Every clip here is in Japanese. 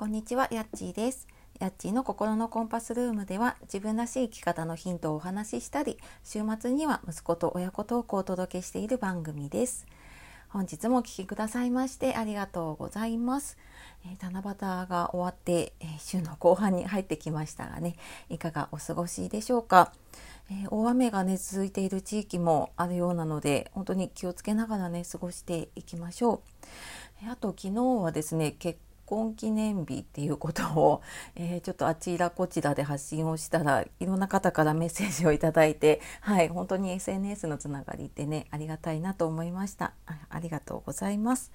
こんにちは、やっちーです。やっちーの心のコンパスルームでは自分らしい生き方のヒントをお話ししたり、週末には息子と親子トークをお届けしている番組です。本日もお聴きくださいましてありがとうございます。えー、七夕が終わって、えー、週の後半に入ってきましたがね、いかがお過ごしでしょうか。えー、大雨がね続いている地域もあるようなので本当に気をつけながらね過ごしていきましょう。えあと昨日はですね結婚記念日っていうことを、えー、ちょっとあちらこちらで発信をしたらいろんな方からメッセージをいただいて はい本当に SNS のつながりってねありがたいなと思いました。ありがとうございます。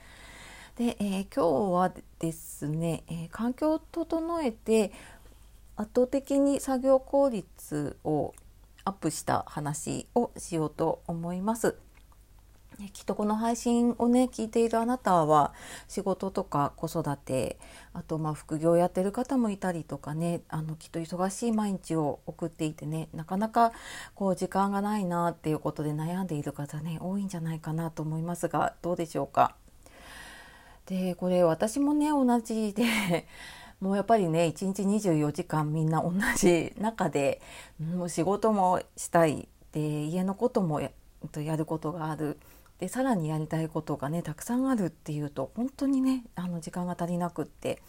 で、えー、今日はですね、えー、環境を整えて圧倒的に作業効率をアップした話をしようと思います。きっとこの配信をね聞いているあなたは仕事とか子育てあとまあ副業やってる方もいたりとかねあのきっと忙しい毎日を送っていてねなかなかこう時間がないなっていうことで悩んでいる方ね多いんじゃないかなと思いますがどうでしょうか？でこれ私もね同じで もうやっぱりね一日24時間みんな同じ中でもう仕事もしたいで家のこともやることがある。でさらにやりたいことがねたくさんあるっていうと本当にねあの時間が足りなくって、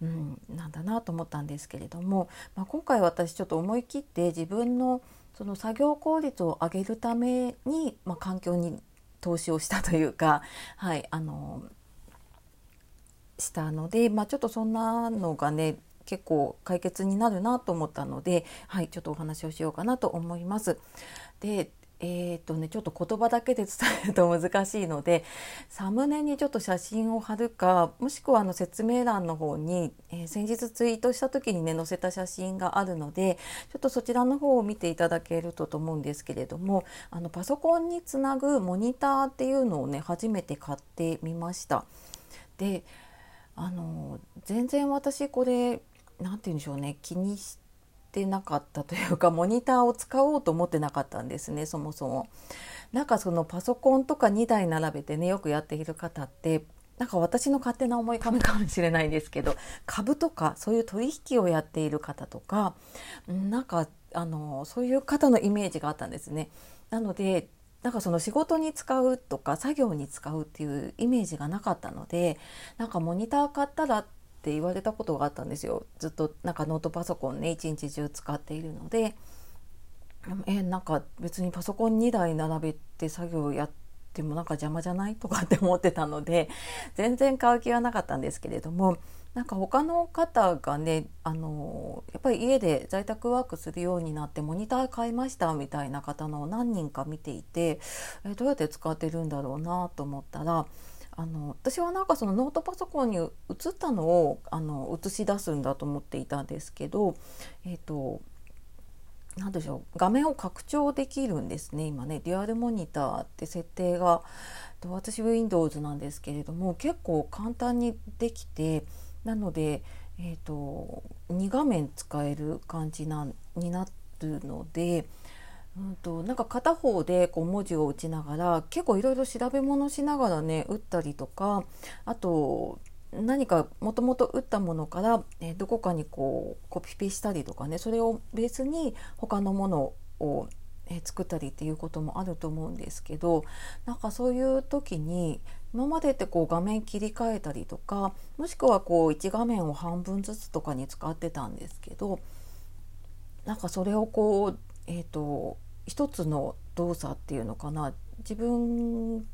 うん、なんだなと思ったんですけれども、まあ、今回私ちょっと思い切って自分のその作業効率を上げるために、まあ、環境に投資をしたというか、はい、あのしたので、まあ、ちょっとそんなのがね結構解決になるなと思ったので、はい、ちょっとお話をしようかなと思います。でえーとね、ちょっと言葉だけで伝えると難しいのでサムネにちょっと写真を貼るかもしくはあの説明欄の方に、えー、先日ツイートした時にね載せた写真があるのでちょっとそちらの方を見ていただけるとと思うんですけれどもあのパソコンにつなぐモニターっていうのをね初めて買ってみました。であの全然私これ何て言うんでしょうね気にしててなかったというか モニターを使おうと思ってなかったんですねそもそも。なんかそのパソコンとか2台並べてねよくやっている方ってなんか私の勝手な思い込みかもしれないんですけど株とかそういう取引をやっている方とかなんかあのそういう方のイメージがあったんですね。なのでなんかその仕事に使うとか作業に使うっていうイメージがなかったのでなんかモニター買ったらって言われたことがあったんですよ。ずっとなんかノートパソコンね一日中使っているので。えなんか別にパソコン2台並べて作業やってもなんか邪魔じゃないとかって思ってたので全然買う気はなかったんですけれどもなんか他の方がねあのやっぱり家で在宅ワークするようになってモニター買いましたみたいな方の何人か見ていてえどうやって使ってるんだろうなと思ったらあの私はなんかそのノートパソコンに映ったのをあの映し出すんだと思っていたんですけど、えーと、何でしょう画面を拡張できるんですね今ねデュアルモニターって設定が私 Windows なんですけれども結構簡単にできてなので、えー、と2画面使える感じなになるので。うんと、なんか片方でこう文字を打ちながら結構いろいろ調べ物しながらね打ったりとかあと何かもともと打ったものから、えどこかにこうコピペしたりとかねそれをベースに他のものを、え作ったりっていうこともあると思うんですけどなんかそういう時に今までってこう画面切り替えたりとかもしくはこう1画面を半分ずつとかに使ってたんですけどなんかそれをこうえーと一つの動作っていうのかな。自分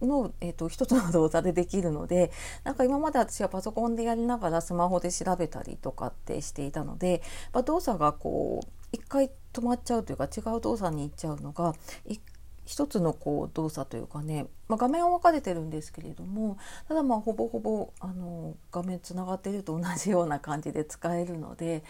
の、えーと、一つの動作でできるのでなんか今まで私はパソコンでやりながらスマホで調べたりとかってしていたので、まあ、動作がこう一回止まっちゃうというか違う動作に行っちゃうのが一一つのこう動作というかね、まあ、画面は分かれてるんですけれどもただまあほぼほぼあの画面つながってると同じような感じで使えるので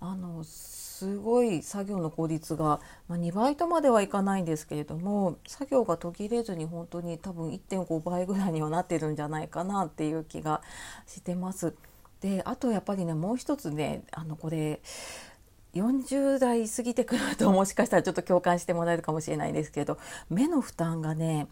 あのすごい作業の効率が、まあ、2倍とまではいかないんですけれども作業が途切れずに本当に多分1.5倍ぐらいにはなってるんじゃないかなっていう気がしてます。であとやっぱりねもう一つねあのこれ40代過ぎてくるともしかしたらちょっと共感してもらえるかもしれないですけど目の負担がねやっ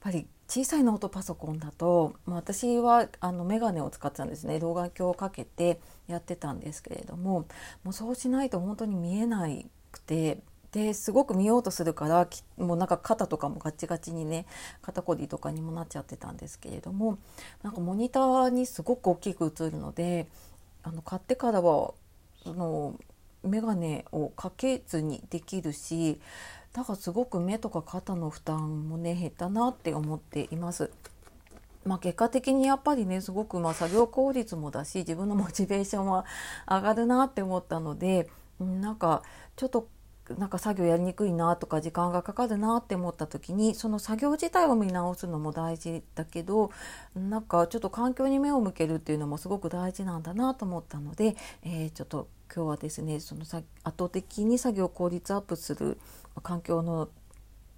ぱり小さいノートパソコンだと、まあ、私はあの眼鏡を使ってたんですね。老眼鏡をかけてやってたんですけれどももうそうしないと本当に見えなくてですごく見ようとするからもうなんか肩とかもガチガチにね肩こりとかにもなっちゃってたんですけれどもなんかモニターにすごく大きく映るのであの買ってからはその眼鏡をかけずにできるしだからすごく目とか肩の負担もね減ったなって思っています。まあ、結果的にやっぱりねすごくま作業効率もだし自分のモチベーションは上がるなって思ったのでなんかちょっとなんか作業やりにくいなとか時間がかかるなって思った時にその作業自体を見直すのも大事だけどなんかちょっと環境に目を向けるっていうのもすごく大事なんだなと思ったので、えー、ちょっと今日はですねその圧倒的に作業効率アップする環境の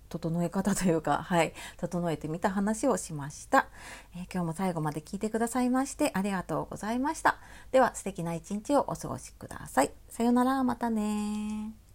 整え方というか、はい、整えてみた話をしました、えー、今日も最後まで聞いてくださいましてありがとうございました。では素敵な一日をお過ごしください。さようなら、またね